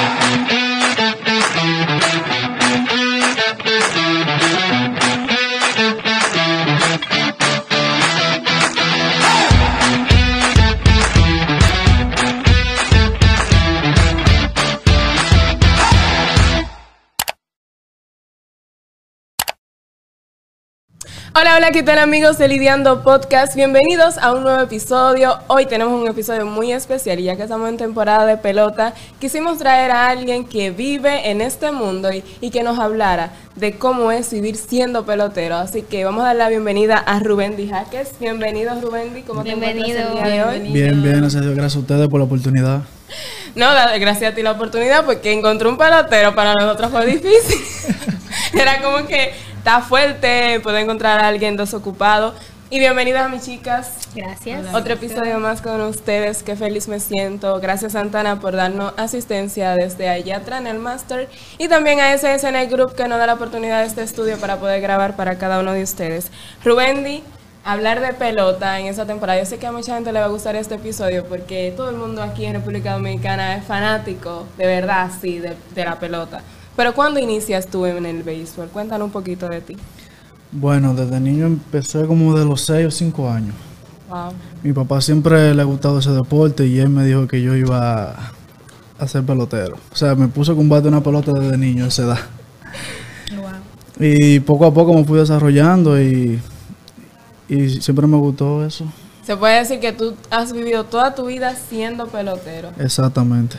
Hola, hola, ¿qué tal amigos de Lidiando Podcast? Bienvenidos a un nuevo episodio. Hoy tenemos un episodio muy especial y ya que estamos en temporada de pelota, quisimos traer a alguien que vive en este mundo y, y que nos hablara de cómo es vivir siendo pelotero. Así que vamos a dar la bienvenida a Rubén Di Jaques. Bienvenido Rubén Di, ¿cómo Bienvenido. te encuentras el día de hoy? Bien, bien, gracias gracias a ustedes por la oportunidad. No, gracias a ti la oportunidad porque encontré un pelotero para nosotros fue difícil. Era como que está fuerte, puedo encontrar a alguien desocupado. Y bienvenidas a mis chicas. Gracias. Otro episodio más con ustedes, qué feliz me siento. Gracias Santana por darnos asistencia desde allá atrás en el Master y también a SSN Group que nos da la oportunidad de este estudio para poder grabar para cada uno de ustedes. Rubendi, hablar de pelota en esta temporada. Yo sé que a mucha gente le va a gustar este episodio porque todo el mundo aquí en República Dominicana es fanático, de verdad, sí, de, de la pelota. Pero ¿cuándo inicias tú en el béisbol? Cuéntanos un poquito de ti. Bueno, desde niño empecé como de los 6 o 5 años. Wow. Mi papá siempre le ha gustado ese deporte y él me dijo que yo iba a ser pelotero. O sea, me puso a combate una pelota desde niño a esa edad. Y poco a poco me fui desarrollando y, y siempre me gustó eso. Se puede decir que tú has vivido toda tu vida siendo pelotero. Exactamente.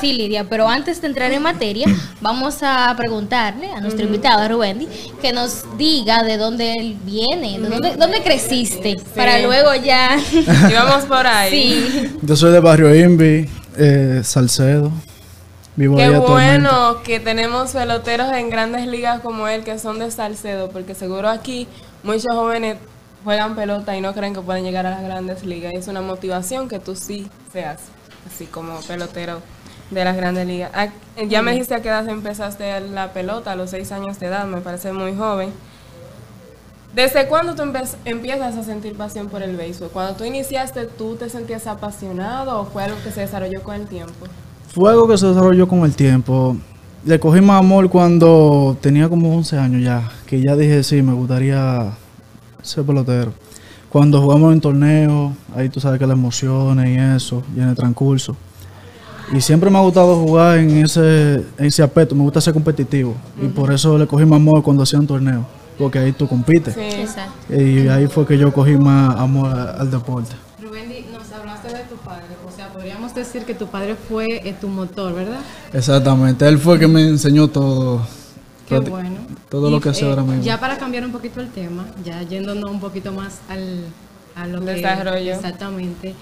Sí, Lidia, pero antes de entrar en materia, vamos a preguntarle a nuestro invitado, Rubendi, que nos diga de dónde él viene, de dónde, dónde creciste, para luego ya... íbamos por ahí. sí. Yo soy de Barrio Invi, eh, Salcedo. Vivo Qué bueno que tenemos peloteros en grandes ligas como él que son de Salcedo, porque seguro aquí muchos jóvenes juegan pelota y no creen que pueden llegar a las grandes ligas. Y es una motivación que tú sí seas, así como pelotero de las grandes ligas. Ah, Ya me dijiste a qué edad empezaste la pelota, a los seis años de edad, me parece muy joven. ¿Desde cuándo tú empiezas a sentir pasión por el béisbol? Cuando tú iniciaste, ¿tú te sentías apasionado o fue algo que se desarrolló con el tiempo? Fue algo que se desarrolló con el tiempo. Le cogí más amor cuando tenía como 11 años ya, que ya dije, sí, me gustaría ser pelotero. Cuando jugamos en torneos, ahí tú sabes que las emociones y eso, y en el transcurso. Y siempre me ha gustado jugar en ese, en ese aspecto, me gusta ser competitivo. Y por eso le cogí más amor cuando hacían torneos, porque ahí tú compites. Sí. Exacto. Y ahí fue que yo cogí más amor al deporte. Rubendi, nos hablaste de tu padre, o sea, podríamos decir que tu padre fue eh, tu motor, ¿verdad? Exactamente, él fue el que me enseñó todo. Qué bueno. Todo Y, lo que sé eh, ahora mismo. Ya para cambiar un poquito el tema, ya yéndonos un poquito más al a lo que Desarrollo. exactamente.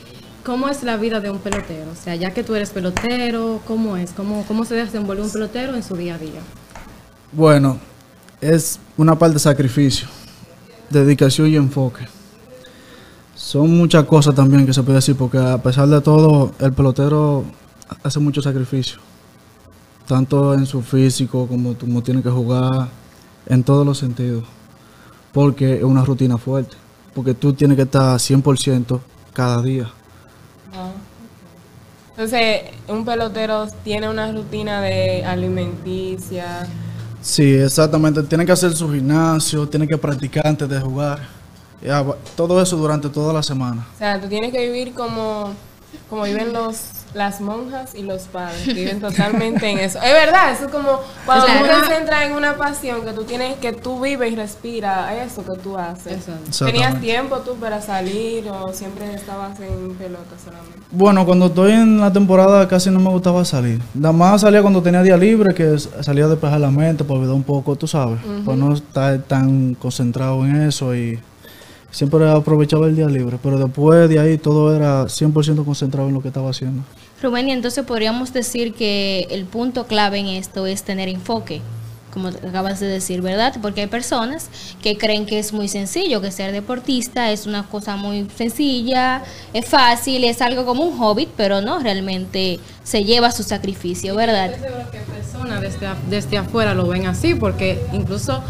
¿Cómo es la vida de un pelotero? O sea, ya que tú eres pelotero, ¿cómo es? ¿Cómo, cómo se desenvuelve un pelotero en su día a día? Bueno, es una parte de sacrificio, dedicación y enfoque. Son muchas cosas también que se puede decir, porque a pesar de todo, el pelotero hace mucho sacrificio. Tanto en su físico como como tiene que jugar, en todos los sentidos. Porque es una rutina fuerte. Porque tú tienes que estar 100% cada día. Entonces, un pelotero tiene una rutina de alimenticia. Sí, exactamente. Tiene que hacer su gimnasio, tiene que practicar antes de jugar. Todo eso durante toda la semana. O sea, tú tienes que vivir como, como viven los las monjas y los padres. Viven totalmente en eso. Es verdad, eso es como cuando Claro. tú te centras en una pasión que tú tienes, que tú vives y respiras eso que tú haces. ¿Tenías tiempo tú para salir o siempre estabas en pelota solamente? Bueno, cuando estoy en la temporada casi no me gustaba salir. Nada más salía cuando tenía día libre, que salía a despejar la mente, para olvidar un poco, tú sabes. Para no estar tan concentrado en eso y siempre aprovechaba el día libre. Pero después de ahí todo era 100% concentrado en lo que estaba haciendo. Rubén, y entonces podríamos decir que el punto clave en esto es tener enfoque, como acabas de decir, ¿verdad? Porque hay personas que creen que es muy sencillo, que ser deportista es una cosa muy sencilla, es fácil, es algo como un hobbit, pero no, realmente se lleva su sacrificio, ¿verdad? Segura que personas desde, desde afuera lo ven así, porque incluso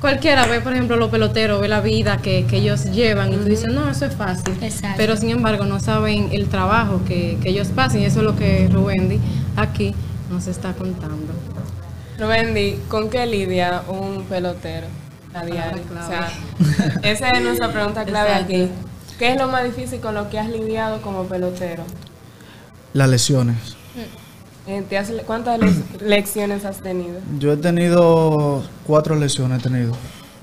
cualquiera ve, por ejemplo, los peloteros, ve la vida que, que ellos llevan y tú dices, no, eso es fácil. Exacto. Pero sin embargo no saben el trabajo que, que ellos pasan y eso es lo que Rubendi aquí nos está contando. Rubendi, ¿con qué lidia un pelotero a diario? O sea, esa es nuestra pregunta clave Exacto. aquí. ¿Qué es lo más difícil con lo que has lidiado como pelotero? Las lesiones. Eh, ¿te has- ¿Cuántas le- lecciones has tenido? Yo he tenido cuatro lesiones, he tenido.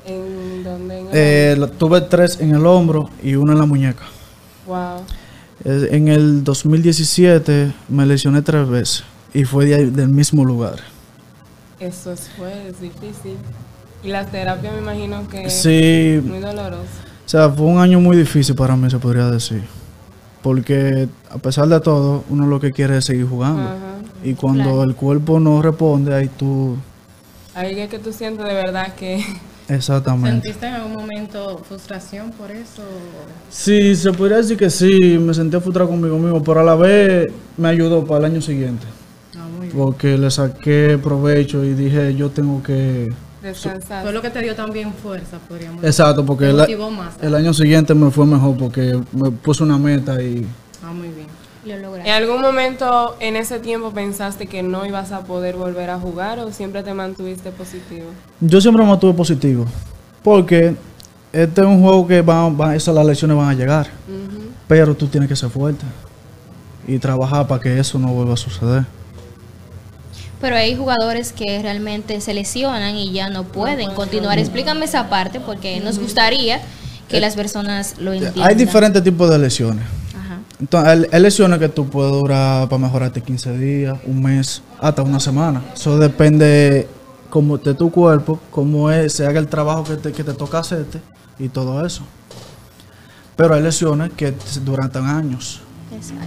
¿En dónde? En el- Eh, tuve tres en el hombro y una en la muñeca. wow. Eh, En el 2017 me lesioné tres veces y fue de ahí- del mismo lugar. Eso es, fue, es difícil. Y la terapia me imagino que Sí, es muy dolorosa. o sea, fue un año muy difícil para mí, se podría decir. Porque a pesar de todo, uno lo que quiere es seguir jugando. Ajá. Y cuando Claro. el cuerpo no responde, ahí tú... Ahí es que tú sientes de verdad que Exactamente. ¿Sentiste en algún momento frustración por eso? Sí, se podría decir que sí, me sentía frustrado conmigo mismo, pero a la vez me ayudó para el año siguiente. Ah, muy bien. Porque le saqué provecho y dije, yo tengo que... descansar. Fue lo que te dio también fuerza, podríamos decir. Exacto, porque Te el, motivó más. el año siguiente me fue mejor porque me puse una meta y... Ah, muy bien. Lo ¿En algún momento en ese tiempo pensaste que no ibas a poder volver a jugar o siempre te mantuviste positivo? Yo siempre me mantuve positivo, porque este es un juego que va, va- esas las lesiones van a llegar, pero tú tienes que ser fuerte y trabajar para que eso no vuelva a suceder. Pero hay jugadores que realmente se lesionan y ya no pueden continuar. Explícame esa parte porque nos gustaría que las personas lo entiendan. Hay diferentes tipos de lesiones. Ajá. Entonces, hay, lesiones que tú puedes durar para mejorarte 15 días, un mes, hasta una semana. Eso depende como de tu cuerpo, cómo es, se haga el trabajo que te, que te toca hacerte y todo eso. Pero hay lesiones que duran años. Exacto.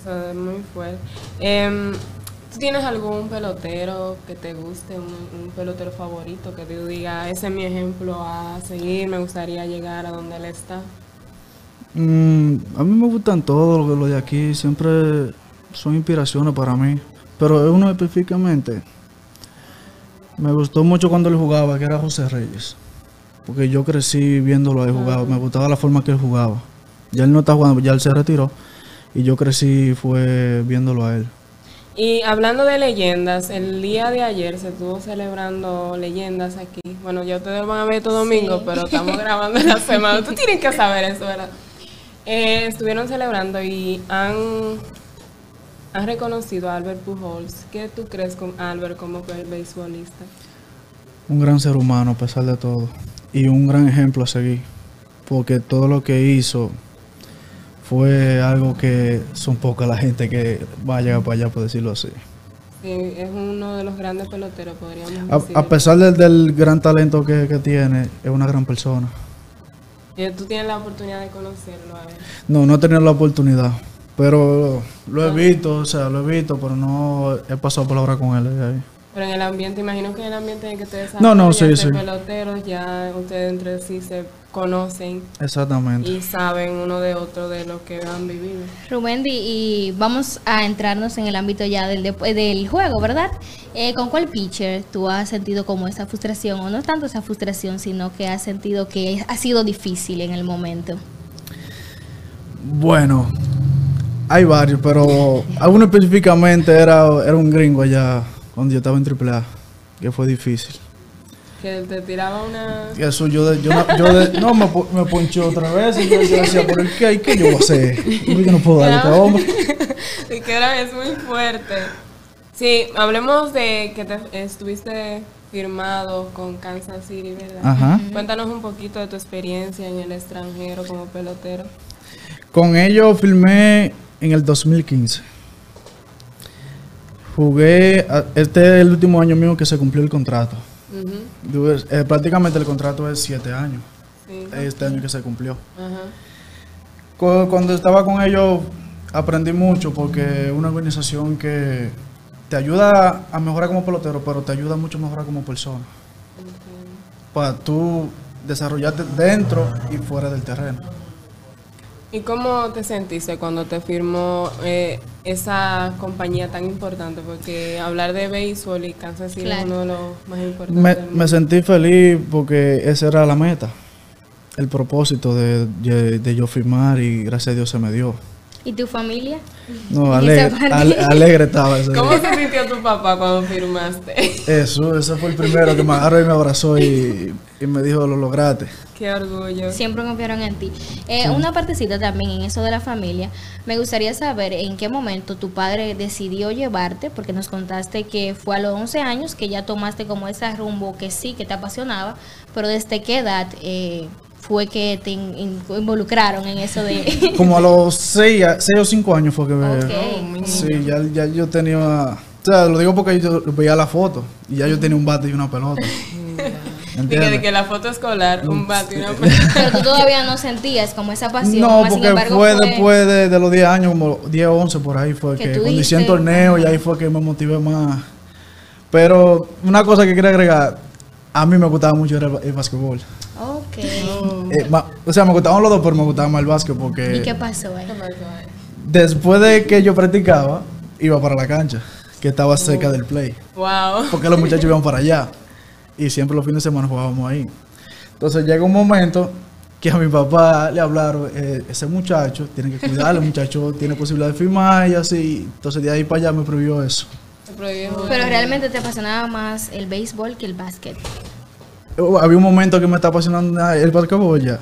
Eso es muy fuerte. Em, ¿Tú tienes algún pelotero que te guste, un, pelotero favorito que tú digas, ese es mi ejemplo a seguir, me gustaría llegar a donde él está? Mm, a mí me gustan todos los, de aquí, siempre son inspiraciones para mí. Pero uno específicamente, me gustó mucho cuando él jugaba, que era José Reyes. Porque yo crecí viéndolo ahí jugar, me gustaba la forma que él jugaba. Ya él no está jugando, ya él se retiró. Y yo crecí fue viéndolo a él. Y hablando de leyendas, el día de ayer se estuvo celebrando leyendas aquí. Bueno, ya ustedes van a ver todo domingo, pero estamos grabando la semana. Tú tienes que saber eso, ¿verdad? Eh, estuvieron celebrando y han, han reconocido a Albert Pujols. ¿Qué tú crees con Albert como be- beisbolista? Un gran ser humano a pesar de todo. Y un gran ejemplo a seguir. Porque todo lo que hizo fue algo que son poca la gente que va a llegar para allá, por decirlo así. Sí, es uno de los grandes peloteros, podríamos A, decir. a pesar del, del gran talento que, que tiene, es una gran persona. Eh, Tú tienes la oportunidad de conocerlo a él. No, no he tenido la oportunidad, pero lo he visto, o sea, lo he visto, pero no he pasado palabra con él. ahí. Pero en el ambiente, imagino que en el ambiente en el que ustedes No, no, saben, sí, sí. peloteros, ya ustedes entre sí se conocen Exactamente. y saben uno de otro de lo que han vivido. Rubendi, y vamos a entrarnos en el ámbito ya del, dep- del juego, ¿verdad? Eh, ¿Con cuál pitcher tú has sentido como esa frustración, o no tanto esa frustración, sino que has sentido que ha sido difícil en el momento? Bueno, hay varios, pero alguno específicamente era, era un gringo allá cuando yo estaba en AAA, que fue difícil. Que te tiraba una... Y eso yo, de- yo, no- yo de- no me, me ponchó otra vez y yo, decía, ¿pero qué, qué yo voy a hacer? Yo no puedo darle a este hombre. y que era es muy fuerte. Sí, hablemos de que te estuviste firmado con Kansas City, ¿verdad? Ajá. Cuéntanos un poquito de tu experiencia en el extranjero como pelotero. Con ellos filmé en el 2015. Jugué, a- este es el último año mío que se cumplió el contrato. Eh, prácticamente el contrato es siete años. Sí. Este año que se cumplió. Cuando estaba con ellos aprendí mucho porque es una organización que te ayuda a mejorar como pelotero, pero te ayuda mucho a mejorar como persona. Para tú desarrollarte dentro y fuera del terreno. ¿Y cómo te sentiste cuando te firmó eh, esa compañía tan importante? Porque hablar de béisbol y Kansas City es Claro. uno de los más importantes. Me, sentí feliz porque esa era la meta, el propósito de, de- de yo firmar y gracias a Dios se me dio. ¿Y tu familia? No, alegre, ale- alegre estaba ese ¿Cómo día. se sintió tu papá cuando firmaste? Eso, ese fue el primero que me agarró y me abrazó y, y me dijo, lo lograste. Qué orgullo. Siempre confiaron en ti. Eh, Una partecita también en eso de la familia. Me gustaría saber en qué momento tu padre decidió llevarte, porque nos contaste que fue a los 11 años que ya tomaste como ese rumbo que sí, que te apasionaba, pero desde qué edad eh, fue que te in- in- involucraron en eso de... Como a los 6 o 5 años fue que me... Ok. Sí, ya, ya yo tenía... O sea, lo digo porque yo veía la foto y ya yo tenía un bate y una pelota. Dije ¿Entiendes? de que la foto escolar, un bate y una Pero tú todavía no sentías como esa pasión. No, porque embargo, fue después de, de los 10 años, como 10 o 11 por ahí, fue Que que, cuando hice el torneo y ahí fue que me motivé más. Pero una cosa que quería agregar, a mí me gustaba mucho el, el básquetbol. Ok. Eh, ma- o sea, me gustaban los dos, pero me gustaba más el básquet ¿Y porque qué pasó ahí? después de que yo practicaba, iba para la cancha, que estaba cerca del play. Wow. Porque los muchachos iban para allá. Y siempre los fines de semana jugábamos ahí. Entonces llega un momento que a mi papá le hablaron, eh, ese muchacho tiene que cuidarlo, el muchacho tiene posibilidad de firmar y así. Entonces de ahí para allá me prohibió eso. Pero realmente te apasionaba más el béisbol que el básquet. Uh, Había un momento que me estaba apasionando el basquetbol ya.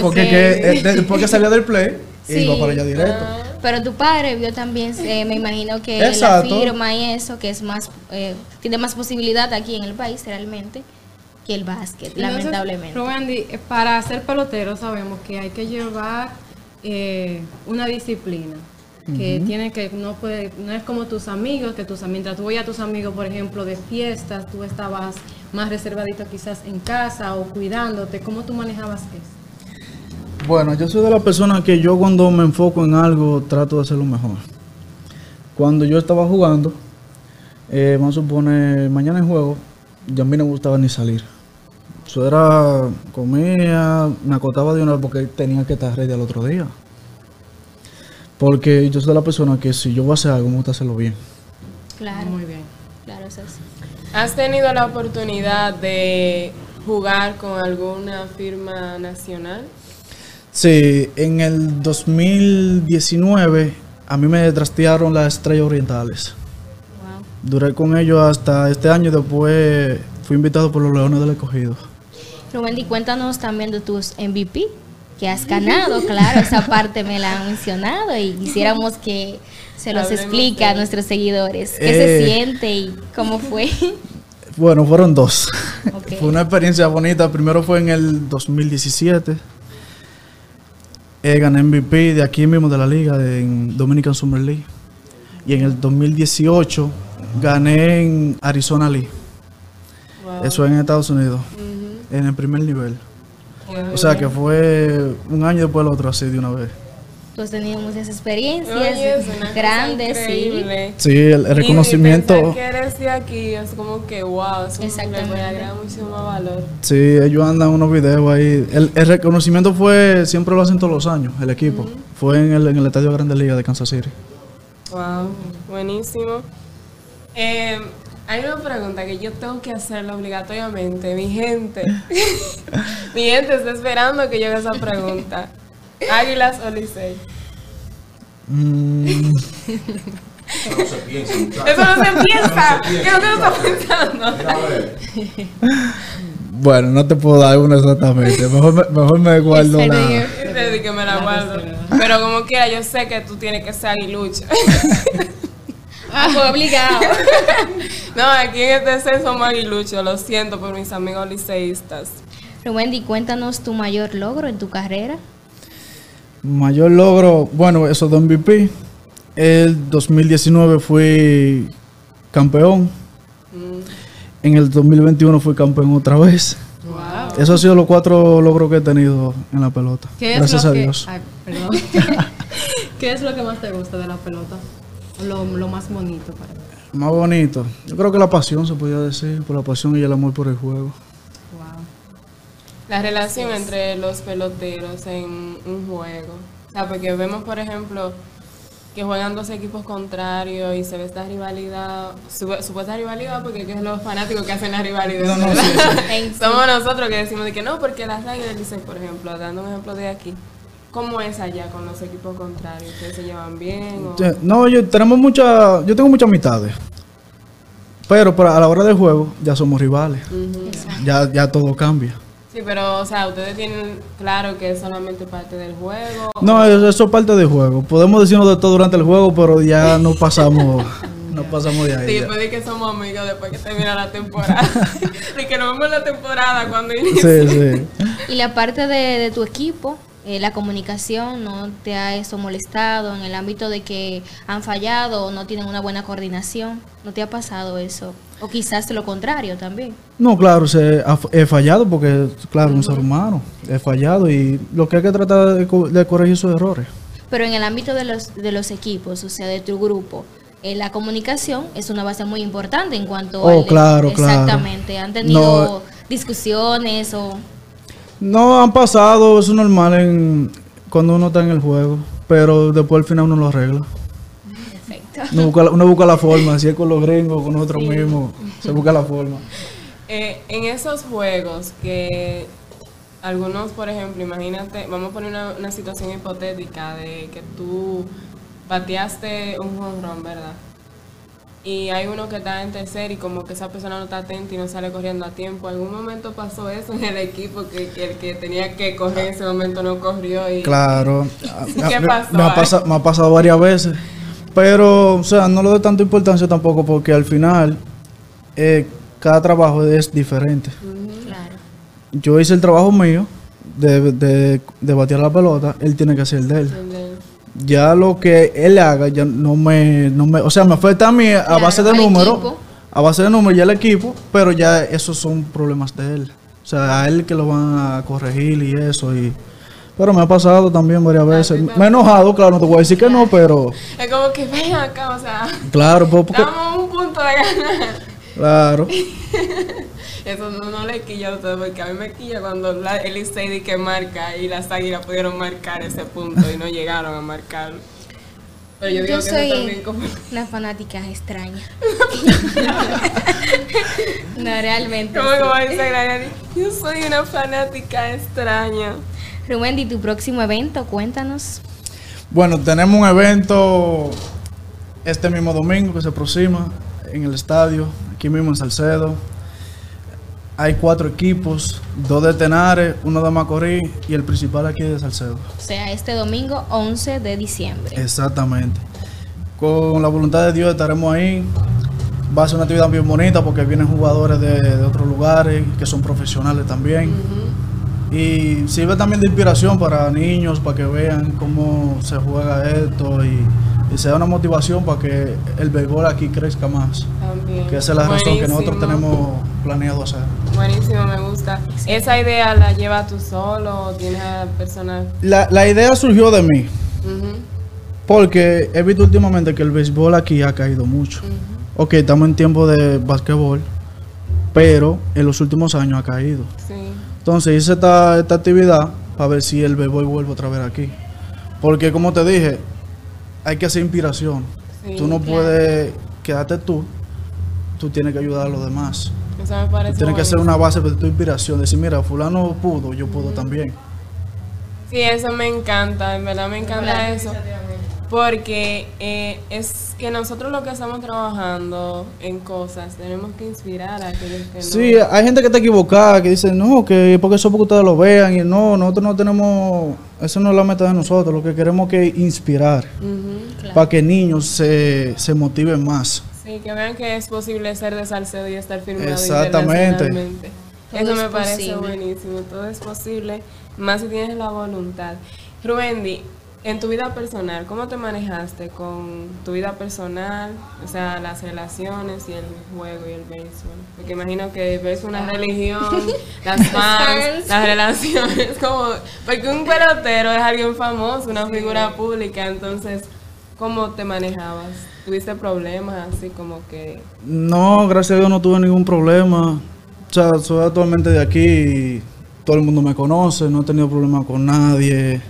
porque que, eh, de- después que salía del play, Sí. iba para allá directo. Pero tu padre vio también, eh, me imagino que Exacto. la firma y eso, que es más, eh, tiene más posibilidad aquí en el país realmente que el básquet, Entonces, lamentablemente. Rubendi, eh, para ser pelotero sabemos que hay que llevar eh, una disciplina. Que tiene que, no puede, no es como tus amigos, que tus mientras tú veías a tus amigos, por ejemplo, de fiestas, tú estabas más reservadito quizás en casa o cuidándote. ¿Cómo tú manejabas eso? Bueno, yo soy de la persona que yo cuando me enfoco en algo trato de hacerlo mejor. Cuando yo estaba jugando, eh, vamos a suponer, mañana en juego, ya a mí no me gustaba ni salir. Eso era, comía, me acostaba de una vez porque tenía que estar ready al otro día. Porque yo soy de la persona que si yo voy a hacer algo, me gusta hacerlo bien. Claro, Muy bien. claro, eso sí. ¿Has tenido la oportunidad de jugar con alguna firma nacional? Sí, en el 2019 a mí me trastearon las estrellas orientales. Wow. Duré con ellos hasta este año, después fui invitado por los Leones del Escogido. Rubendi, cuéntanos también de tus MVP que has ganado, claro, esa parte me la han mencionado y quisiéramos que se los Hablemos explique a nuestros seguidores. ¿Qué se Eh. siente y cómo fue? Bueno, fueron dos. Fue una experiencia bonita. Primero fue en el 2017. Eh, gané MVP de aquí mismo de la liga, de, en Dominican Summer League. Y en el 2018 gané en Arizona League. Wow. Eso en Estados Unidos, en el primer nivel. Qué O sea que fue un año después del otro así de una vez. Has tenido muchas experiencias Oye, es una cosa grandes, sí. increíble. Sí, el, el Y reconocimiento. que eres de aquí es como que wow, le Exactamente. puede agregar muchísimo más valor. Sí, ellos andan unos videos ahí. El, el reconocimiento fue, siempre lo hacen todos los años, el equipo. Fue en el, en el Estadio Grande Liga de Kansas City. Wow, buenísimo. Eh, hay una pregunta que yo tengo que hacerla obligatoriamente. Mi gente, mi gente está esperando que yo haga esa pregunta. ¿Águilas o Licey? Mm, Eso no se piensa, muchacho. Eso no se piensa. No se ¿Qué es lo que piensa, tú estás pensando? Mira, a ver. bueno, no te puedo dar una exactamente. Mejor me, mejor me guardo la. Dice de que me la guardo. Pero como quiera, yo sé que tú tienes que ser aguilucho. Ah, fue obligado. no, aquí en este set somos aguiluchos. Lo siento por mis amigos liceístas. Rubendi, cuéntanos tu mayor logro en tu carrera. Mayor logro, bueno, eso de MVP. El 2019 fui campeón. En el 2021 fui campeón otra vez. Wow. Esos han sido los cuatro logros que he tenido en la pelota. ¿Qué es Gracias lo a que, Dios. ay. ¿Qué es lo que más te gusta de la pelota? Lo, lo más bonito para ti. Más bonito. Yo creo que la pasión se podía decir, por la pasión y el amor por el juego. La relación entre los peloteros en un juego. O sea, porque vemos, por ejemplo, que juegan dos equipos contrarios y se ve esta rivalidad, su- supuesta rivalidad, porque es los fanáticos que hacen la rivalidad. No, no, ¿verdad? sí, En sí. Somos nosotros que decimos de que no, porque las águilas dicen, por ejemplo, dando un ejemplo de aquí, ¿Cómo es allá con los equipos contrarios? ¿Ustedes se llevan bien? O... No, yo tenemos mucha, yo tengo muchas amistades. Pero para- a la hora del juego ya somos rivales. Ya, ya todo cambia. Sí, pero, o sea, ustedes tienen claro que es solamente parte del juego. No, eso, eso es parte del juego. Podemos decirnos de todo durante el juego, pero ya no pasamos, no pasamos de ahí. Sí, después de que somos amigos, después que termina la temporada. de que nos vemos en la temporada cuando inicie. Sí, sí. Y la parte de, de tu equipo, eh, la comunicación, ¿no te ha eso molestado en el ámbito de que han fallado o no tienen una buena coordinación? ¿No te ha pasado eso? O quizás lo contrario también. No, claro, se, ha- he fallado porque, claro, un ser humano. He fallado y lo que hay que tratar de, de corregir sus errores. Pero en el ámbito de los, de los equipos, o sea, de tu grupo, eh, la comunicación es una base muy importante en cuanto Oh, al- claro, claro. Exactamente. ¿Han tenido discusiones o...? No, han pasado, eso es normal en, cuando uno está en el juego, pero después al final uno lo arregla. Perfecto. Uno busca, la- uno busca la forma, si es con los gringos, con nosotros mismos, se busca la forma. Eh, en esos juegos que algunos, por ejemplo, imagínate, vamos a poner una, una situación hipotética de que tú bateaste un jonrón, ¿verdad? Y hay uno que está en tercer y como que esa persona no está atenta y no sale corriendo a tiempo. ¿Algún momento pasó eso en el equipo que, que el que tenía que correr en ese momento no corrió? Y, Claro. ¿Qué Me- pasó Me, ha me pasado varias veces. Pero, o sea, no le doy tanta importancia tampoco porque al final eh, cada trabajo es diferente. Claro. Yo hice el trabajo mío de, de, de batear la pelota, él tiene que hacer el de él. Ya lo que él haga, ya no me, no me o sea, me afecta a mí a Claro, base de números, a base de números y el equipo, pero ya esos son problemas de él. O sea, a él que lo van a corregir y eso y pero me ha pasado también varias veces. Me he enojado, claro, no te voy a decir que no, pero Es como que ven acá, o sea, claro, pues, porque, estamos a un punto de ganar. Claro. Eso no, no le quilla a ustedes, porque a mí me quilla cuando la, el Licey que marca y las águilas pudieron marcar ese punto y no llegaron a marcarlo. Pero yo digo Yo que soy también como... una fanática extraña. no, realmente. Como, sí. como dice Grayani, yo soy una fanática extraña. Rubén, ¿y tu próximo evento? Cuéntanos. Bueno, tenemos un evento este mismo domingo que se aproxima en el estadio, aquí mismo en Salcedo. Hay cuatro equipos, dos de Tenares, uno de Macorís y el principal aquí de Salcedo. O sea, este domingo 11 de diciembre. Exactamente. Con la voluntad de Dios estaremos ahí. Va a ser una actividad bien bonita porque vienen jugadores de, de otros lugares que son profesionales también. Y sirve también de inspiración para niños, para que vean cómo se juega esto y, y sea una motivación para que el béisbol aquí crezca más. También. Que esa es la razón que nosotros tenemos planeado hacer. Buenísimo, me gusta. ¿Esa idea la llevas tú solo o tienes a personas? La, la idea surgió de mí, porque he visto últimamente que el béisbol aquí ha caído mucho. Ok, estamos en tiempo de basquetbol, pero en los últimos años ha caído. Sí. Entonces hice esta, esta actividad para ver si el béisbol vuelve otra vez aquí. Porque como te dije, hay que hacer inspiración. Sí, tú no claro. puedes quedarte tú, tú tienes que ayudar a los demás. Eso me parece Tienes que hacer una base de tu inspiración, decir, mira, fulano pudo, yo puedo también. Sí, eso me encanta, en verdad me encanta eso. Porque eh, es que nosotros lo que estamos trabajando en cosas, tenemos que inspirar a aquellos que no. Sí, hay gente que está equivocada, que dice, no, que porque eso porque ustedes lo vean, y no, nosotros no tenemos, eso no es la meta de nosotros, lo que queremos es que inspirar. Claro. para que niños se, se motiven más. Sí, que vean que es posible ser de Salcedo y estar firmado Exactamente. internacionalmente. Eso es me parece posible. buenísimo, todo es posible, más si tienes la voluntad. Rubendi, en tu vida personal, ¿cómo te manejaste con tu vida personal, o sea, las relaciones y el juego y el béisbol? Porque imagino que ves una religión, las fans, las relaciones, como, porque un pelotero es alguien famoso, una figura pública, entonces, ¿cómo te manejabas? ¿Tuviste problemas así como que... No, gracias a Dios no tuve ningún problema. O sea, soy actualmente de aquí y todo el mundo me conoce, no he tenido problemas con nadie.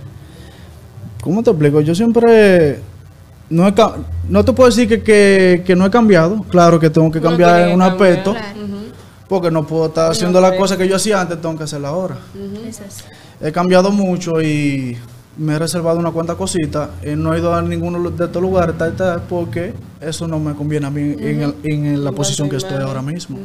¿Cómo te explico? Yo siempre... No, he no te puedo decir que, que, que no he cambiado. Claro que tengo que cambiar en un aspecto. Claro. Porque no puedo estar haciendo las cosas que yo hacía antes, tengo que hacerlas ahora. He cambiado mucho y me he reservado una cuanta cosita, y no he ido a ninguno de estos lugares, tal, tal, porque eso no me conviene a mí en, el- en la posición que estoy ahora mismo.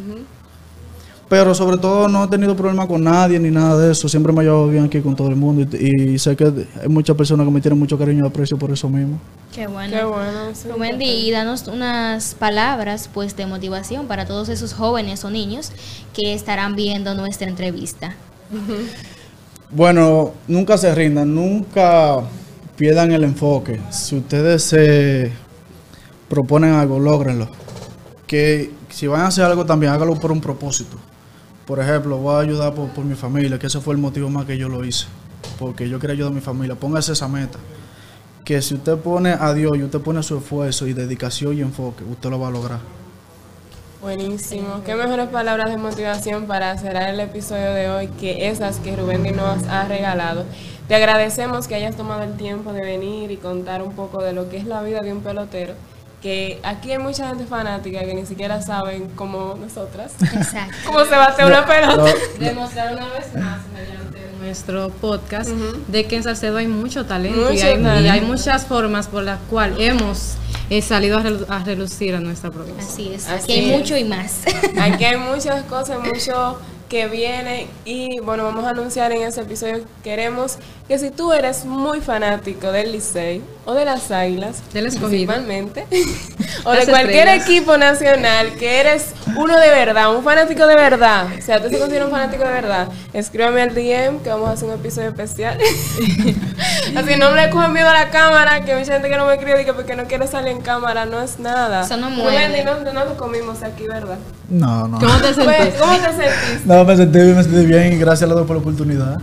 Pero sobre todo no he tenido problema con nadie ni nada de eso. Siempre me he llevado bien aquí con todo el mundo y, y sé que hay muchas personas que me tienen mucho cariño y aprecio por eso mismo. Qué bueno. Qué bueno. Rubén, y danos unas palabras pues de motivación para todos esos jóvenes o niños que estarán viendo nuestra entrevista. Bueno, nunca se rindan, nunca pierdan el enfoque. Si ustedes se proponen algo, lógrenlo. Que si van a hacer algo también, hágalo por un propósito. Por ejemplo, voy a ayudar por, por mi familia, que ese fue el motivo más que yo lo hice. Porque yo quería ayudar a mi familia. Póngase esa meta. Que si usted pone a Dios y usted pone su esfuerzo y dedicación y enfoque, usted lo va a lograr. Buenísimo. Qué mejores palabras de motivación para cerrar el episodio de hoy que esas que Rubén nos ha regalado. Te agradecemos que hayas tomado el tiempo de venir y contar un poco de lo que es la vida de un pelotero. Que aquí hay mucha gente fanática que ni siquiera saben como nosotras Exacto. cómo se bate una pelota. Lo- demostrar una vez más mediante nuestro podcast de que en Salcedo hay mucho talento, y, hay, y talento. hay muchas formas por las cuales hemos eh, salido a, relu- a relucir a nuestra provincia. Así es. Así Aquí hay es. mucho y más. Aquí hay muchas cosas, mucho que viene y bueno, vamos a anunciar en ese episodio, queremos que si tú eres muy fanático del Licey o de las Águilas, Del escogido. principalmente, o Las de cualquier estrellas. equipo nacional, que eres uno de verdad, un fanático de verdad, o sea, tú se consideras un fanático de verdad, escríbame al DM que vamos a hacer un episodio especial. Así no le cojan miedo a la cámara, que mucha gente que no me escribe que porque no quiere salir en cámara, no es nada. Eso no di, no, no lo comimos aquí, ¿verdad? no, no. ¿Cómo te Pues, sentiste? ¿Cómo te sentiste? No, me sentí bien, me sentí bien y gracias a los dos por la oportunidad.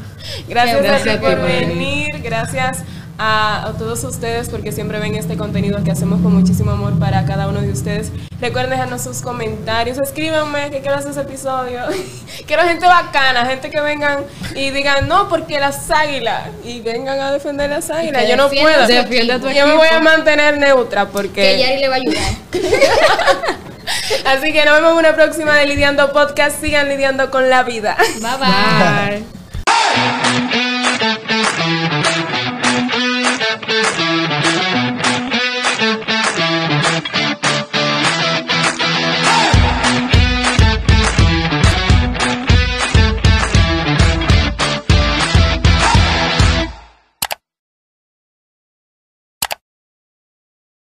Gracias, Gracias a ti a ti por por venir, gracias a, a todos ustedes porque siempre ven este contenido que hacemos con muchísimo amor para cada uno de ustedes. Recuerden dejarnos sus comentarios, escríbanme que quiero hacer ese episodio. quiero gente bacana, gente que vengan y digan, no, porque las águilas, y vengan a defender las águilas. que Yo no puedo. Yo me voy a mantener neutra que porque... Yari le va a ayudar. Así que nos vemos en una próxima de Lidiando Podcast. Sigan lidiando con la vida. Bye bye. Bye.